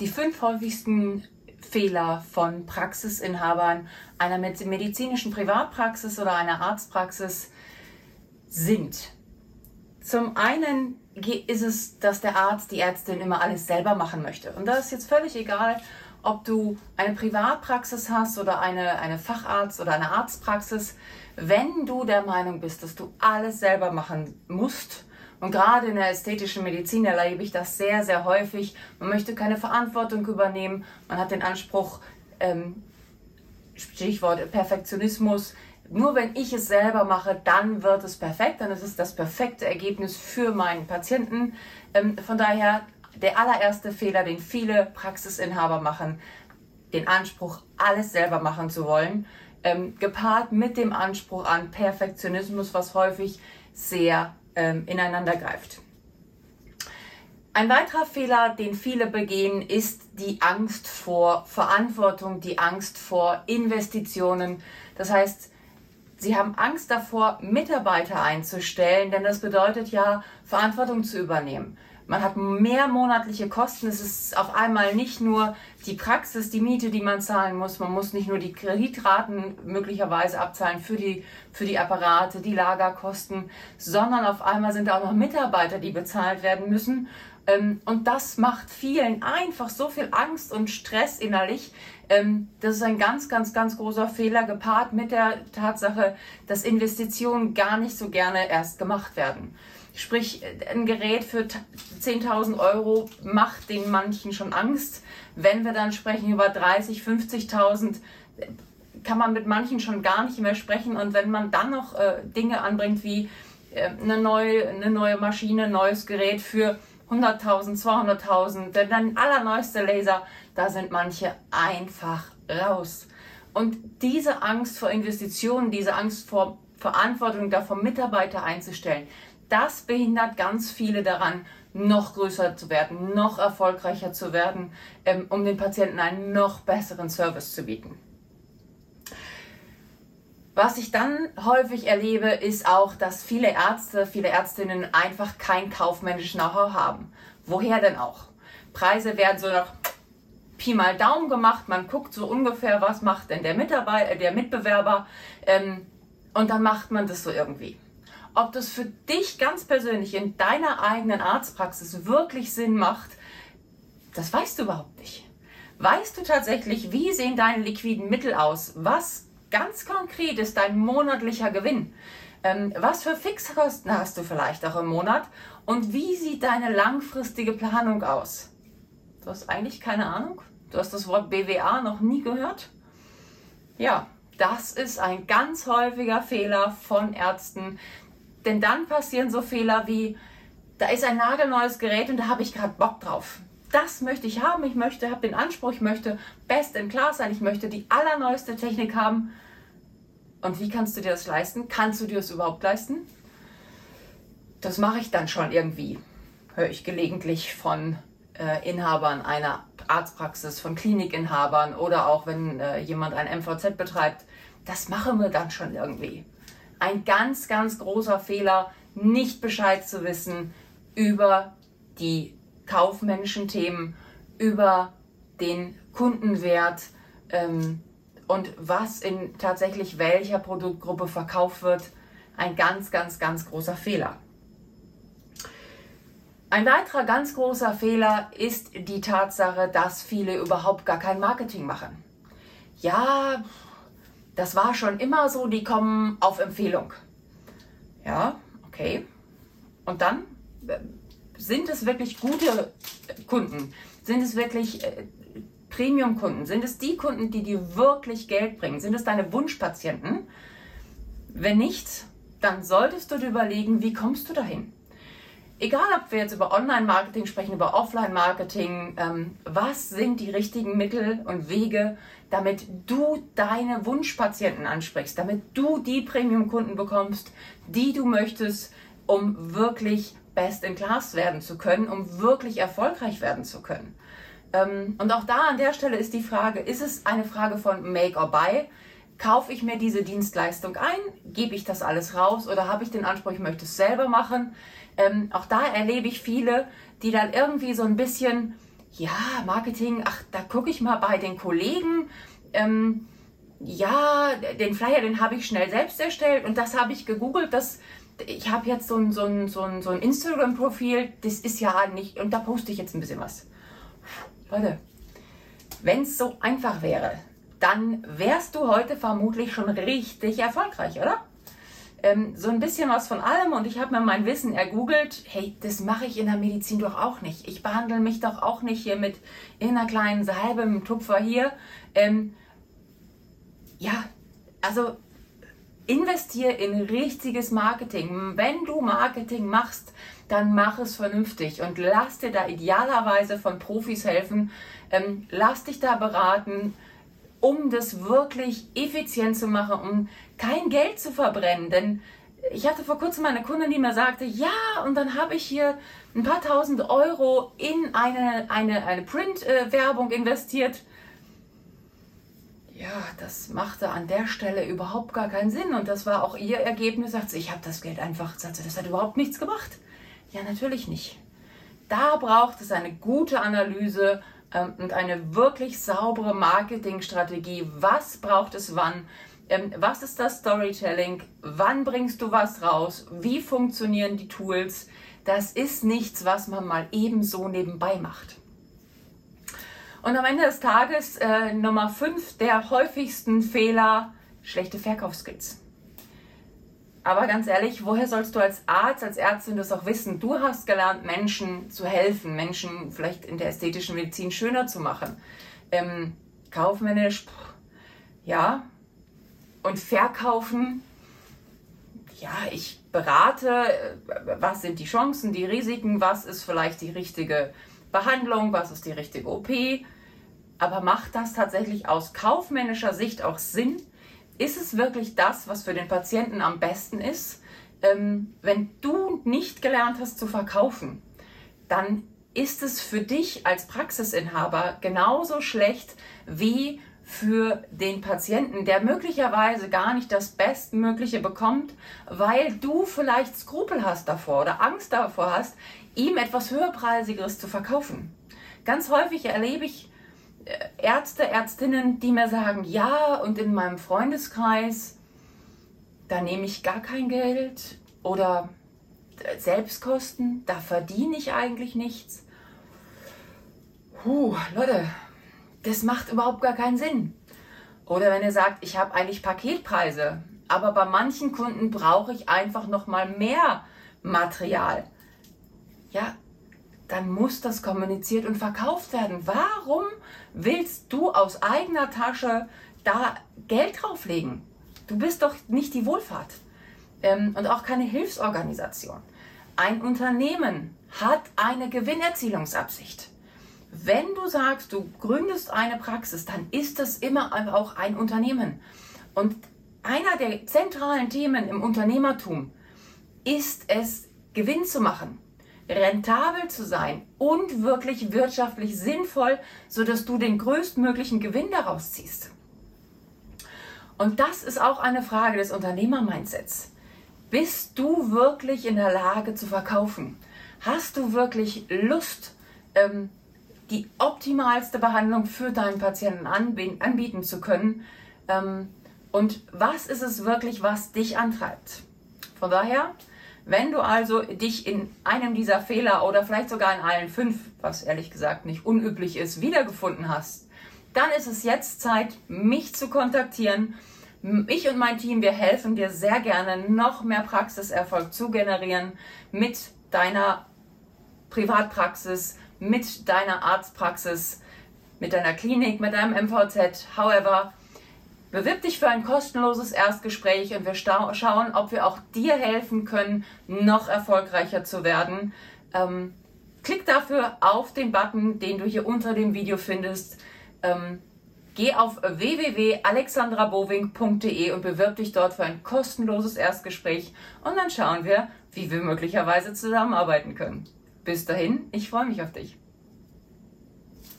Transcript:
die fünf häufigsten Fehler von Praxisinhabern einer medizinischen Privatpraxis oder einer Arztpraxis sind. Zum einen ist es, dass der Arzt, die Ärztin immer alles selber machen möchte. Und da ist jetzt völlig egal, ob du eine Privatpraxis hast oder eine, eine Facharzt- oder eine Arztpraxis. Wenn du der Meinung bist, dass du alles selber machen musst, und gerade in der ästhetischen Medizin erlebe ich das sehr, sehr häufig. Man möchte keine Verantwortung übernehmen. Man hat den Anspruch, ähm, Stichwort Perfektionismus, nur wenn ich es selber mache, dann wird es perfekt, dann ist es das perfekte Ergebnis für meinen Patienten. Ähm, von daher der allererste Fehler, den viele Praxisinhaber machen, den Anspruch, alles selber machen zu wollen, ähm, gepaart mit dem Anspruch an Perfektionismus, was häufig sehr ähm, ineinander greift. Ein weiterer Fehler, den viele begehen, ist die Angst vor Verantwortung, die Angst vor Investitionen. Das heißt, sie haben Angst davor, Mitarbeiter einzustellen, denn das bedeutet ja, Verantwortung zu übernehmen. Man hat mehr monatliche Kosten. Es ist auf einmal nicht nur die Praxis, die Miete, die man zahlen muss. Man muss nicht nur die Kreditraten möglicherweise abzahlen für die, für die Apparate, die Lagerkosten, sondern auf einmal sind auch noch Mitarbeiter, die bezahlt werden müssen. Ähm, und das macht vielen einfach so viel Angst und Stress innerlich. Ähm, das ist ein ganz, ganz, ganz großer Fehler, gepaart mit der Tatsache, dass Investitionen gar nicht so gerne erst gemacht werden. Sprich, ein Gerät für 10.000 Euro macht den manchen schon Angst. Wenn wir dann sprechen über 30, 50.000, kann man mit manchen schon gar nicht mehr sprechen. Und wenn man dann noch äh, Dinge anbringt wie äh, eine, neue, eine neue Maschine, neues Gerät für 100.000, 200.000, dann allerneueste Laser, da sind manche einfach raus. Und diese Angst vor Investitionen, diese Angst vor Verantwortung davon, Mitarbeiter einzustellen, das behindert ganz viele daran, noch größer zu werden, noch erfolgreicher zu werden, ähm, um den Patienten einen noch besseren Service zu bieten. Was ich dann häufig erlebe, ist auch, dass viele Ärzte, viele Ärztinnen einfach kein kaufmännisches Know-how haben. Woher denn auch? Preise werden so nach Pi mal Daumen gemacht, man guckt so ungefähr, was macht denn der Mitarbeiter, der Mitbewerber ähm, und dann macht man das so irgendwie. Ob das für dich ganz persönlich in deiner eigenen Arztpraxis wirklich Sinn macht, das weißt du überhaupt nicht. Weißt du tatsächlich, wie sehen deine liquiden Mittel aus? Was ganz konkret ist dein monatlicher Gewinn? Ähm, was für Fixkosten hast du vielleicht auch im Monat? Und wie sieht deine langfristige Planung aus? Du hast eigentlich keine Ahnung? Du hast das Wort BWA noch nie gehört? Ja, das ist ein ganz häufiger Fehler von Ärzten, denn dann passieren so Fehler wie, da ist ein nagelneues Gerät und da habe ich gerade Bock drauf. Das möchte ich haben, ich möchte, habe den Anspruch, ich möchte best in class sein, ich möchte die allerneueste Technik haben. Und wie kannst du dir das leisten? Kannst du dir das überhaupt leisten? Das mache ich dann schon irgendwie, höre ich gelegentlich von äh, Inhabern einer Arztpraxis, von Klinikinhabern oder auch wenn äh, jemand ein MVZ betreibt. Das machen wir dann schon irgendwie ein ganz, ganz großer Fehler, nicht Bescheid zu wissen über die kaufmännischen Themen, über den Kundenwert ähm, und was in tatsächlich welcher Produktgruppe verkauft wird. Ein ganz, ganz, ganz großer Fehler. Ein weiterer ganz großer Fehler ist die Tatsache, dass viele überhaupt gar kein Marketing machen. Ja, das war schon immer so, die kommen auf Empfehlung. Ja, okay. Und dann äh, sind es wirklich gute Kunden? Sind es wirklich äh, Premium-Kunden? Sind es die Kunden, die dir wirklich Geld bringen? Sind es deine Wunschpatienten? Wenn nicht, dann solltest du dir überlegen, wie kommst du dahin? Egal, ob wir jetzt über Online-Marketing sprechen, über Offline-Marketing, ähm, was sind die richtigen Mittel und Wege, damit du deine Wunschpatienten ansprichst, damit du die Premium-Kunden bekommst, die du möchtest, um wirklich best in class werden zu können, um wirklich erfolgreich werden zu können. Ähm, und auch da an der Stelle ist die Frage, ist es eine Frage von Make or Buy? Kaufe ich mir diese Dienstleistung ein? Gebe ich das alles raus? Oder habe ich den Anspruch, ich möchte es selber machen? Ähm, auch da erlebe ich viele, die dann irgendwie so ein bisschen ja, Marketing, ach, da gucke ich mal bei den Kollegen. Ähm, ja, den Flyer, den habe ich schnell selbst erstellt und das habe ich gegoogelt. Das, ich habe jetzt so ein, so ein, so ein, so ein Instagram-Profil, das ist ja nicht, und da poste ich jetzt ein bisschen was. Leute, wenn es so einfach wäre, dann wärst du heute vermutlich schon richtig erfolgreich, oder? Ähm, so ein bisschen was von allem und ich habe mir mein Wissen ergoogelt. Hey, das mache ich in der Medizin doch auch nicht. Ich behandle mich doch auch nicht hier mit in einer kleinen Salbe, im Tupfer hier. Ähm, ja, also investier in richtiges Marketing. Wenn du Marketing machst, dann mach es vernünftig und lass dir da idealerweise von Profis helfen. Ähm, lass dich da beraten, um das wirklich effizient zu machen, um kein Geld zu verbrennen. Denn ich hatte vor kurzem eine Kundin, die mir sagte, ja, und dann habe ich hier ein paar tausend Euro in eine, eine, eine Print-Werbung investiert ja, das machte an der Stelle überhaupt gar keinen Sinn. Und das war auch ihr Ergebnis. Sagt sie, ich habe das Geld einfach, sagt sie, das hat überhaupt nichts gemacht. Ja, natürlich nicht. Da braucht es eine gute Analyse ähm, und eine wirklich saubere Marketingstrategie. Was braucht es wann? Ähm, was ist das Storytelling? Wann bringst du was raus? Wie funktionieren die Tools? Das ist nichts, was man mal ebenso nebenbei macht. Und am Ende des Tages äh, Nummer 5 der häufigsten Fehler, schlechte Verkaufsskills. Aber ganz ehrlich, woher sollst du als Arzt, als Ärztin das auch wissen? Du hast gelernt, Menschen zu helfen, Menschen vielleicht in der ästhetischen Medizin schöner zu machen. Ähm, kaufmännisch, ja. Und verkaufen, ja, ich berate, äh, was sind die Chancen, die Risiken, was ist vielleicht die richtige Behandlung, was ist die richtige OP. Aber macht das tatsächlich aus kaufmännischer Sicht auch Sinn? Ist es wirklich das, was für den Patienten am besten ist? Ähm, wenn du nicht gelernt hast zu verkaufen, dann ist es für dich als Praxisinhaber genauso schlecht wie für den Patienten, der möglicherweise gar nicht das Bestmögliche bekommt, weil du vielleicht Skrupel hast davor oder Angst davor hast, ihm etwas höherpreisigeres zu verkaufen. Ganz häufig erlebe ich Ärzte, Ärztinnen, die mir sagen, ja, und in meinem Freundeskreis, da nehme ich gar kein Geld oder Selbstkosten, da verdiene ich eigentlich nichts. Puh, Leute, das macht überhaupt gar keinen Sinn. Oder wenn ihr sagt, ich habe eigentlich Paketpreise, aber bei manchen Kunden brauche ich einfach noch mal mehr Material ja, dann muss das kommuniziert und verkauft werden. Warum willst du aus eigener Tasche da Geld drauflegen? Du bist doch nicht die Wohlfahrt ähm, und auch keine Hilfsorganisation. Ein Unternehmen hat eine Gewinnerzielungsabsicht. Wenn du sagst, du gründest eine Praxis, dann ist das immer auch ein Unternehmen. Und einer der zentralen Themen im Unternehmertum ist es, Gewinn zu machen rentabel zu sein und wirklich wirtschaftlich sinnvoll, sodass du den größtmöglichen Gewinn daraus ziehst. Und das ist auch eine Frage des Unternehmermindsets. Bist du wirklich in der Lage zu verkaufen? Hast du wirklich Lust, ähm, die optimalste Behandlung für deinen Patienten anbieten zu können? Ähm, und was ist es wirklich, was dich antreibt? Von daher, wenn du also dich in einem dieser Fehler oder vielleicht sogar in allen fünf, was ehrlich gesagt nicht unüblich ist, wiedergefunden hast, dann ist es jetzt Zeit, mich zu kontaktieren. Ich und mein Team, wir helfen dir sehr gerne, noch mehr Praxiserfolg zu generieren mit deiner Privatpraxis, mit deiner Arztpraxis, mit deiner Klinik, mit deinem MVZ. However, Bewirb dich für ein kostenloses Erstgespräch und wir schauen, ob wir auch dir helfen können, noch erfolgreicher zu werden. Ähm, klick dafür auf den Button, den du hier unter dem Video findest. Ähm, geh auf www.alexandrabowing.de und bewirb dich dort für ein kostenloses Erstgespräch und dann schauen wir, wie wir möglicherweise zusammenarbeiten können. Bis dahin, ich freue mich auf dich.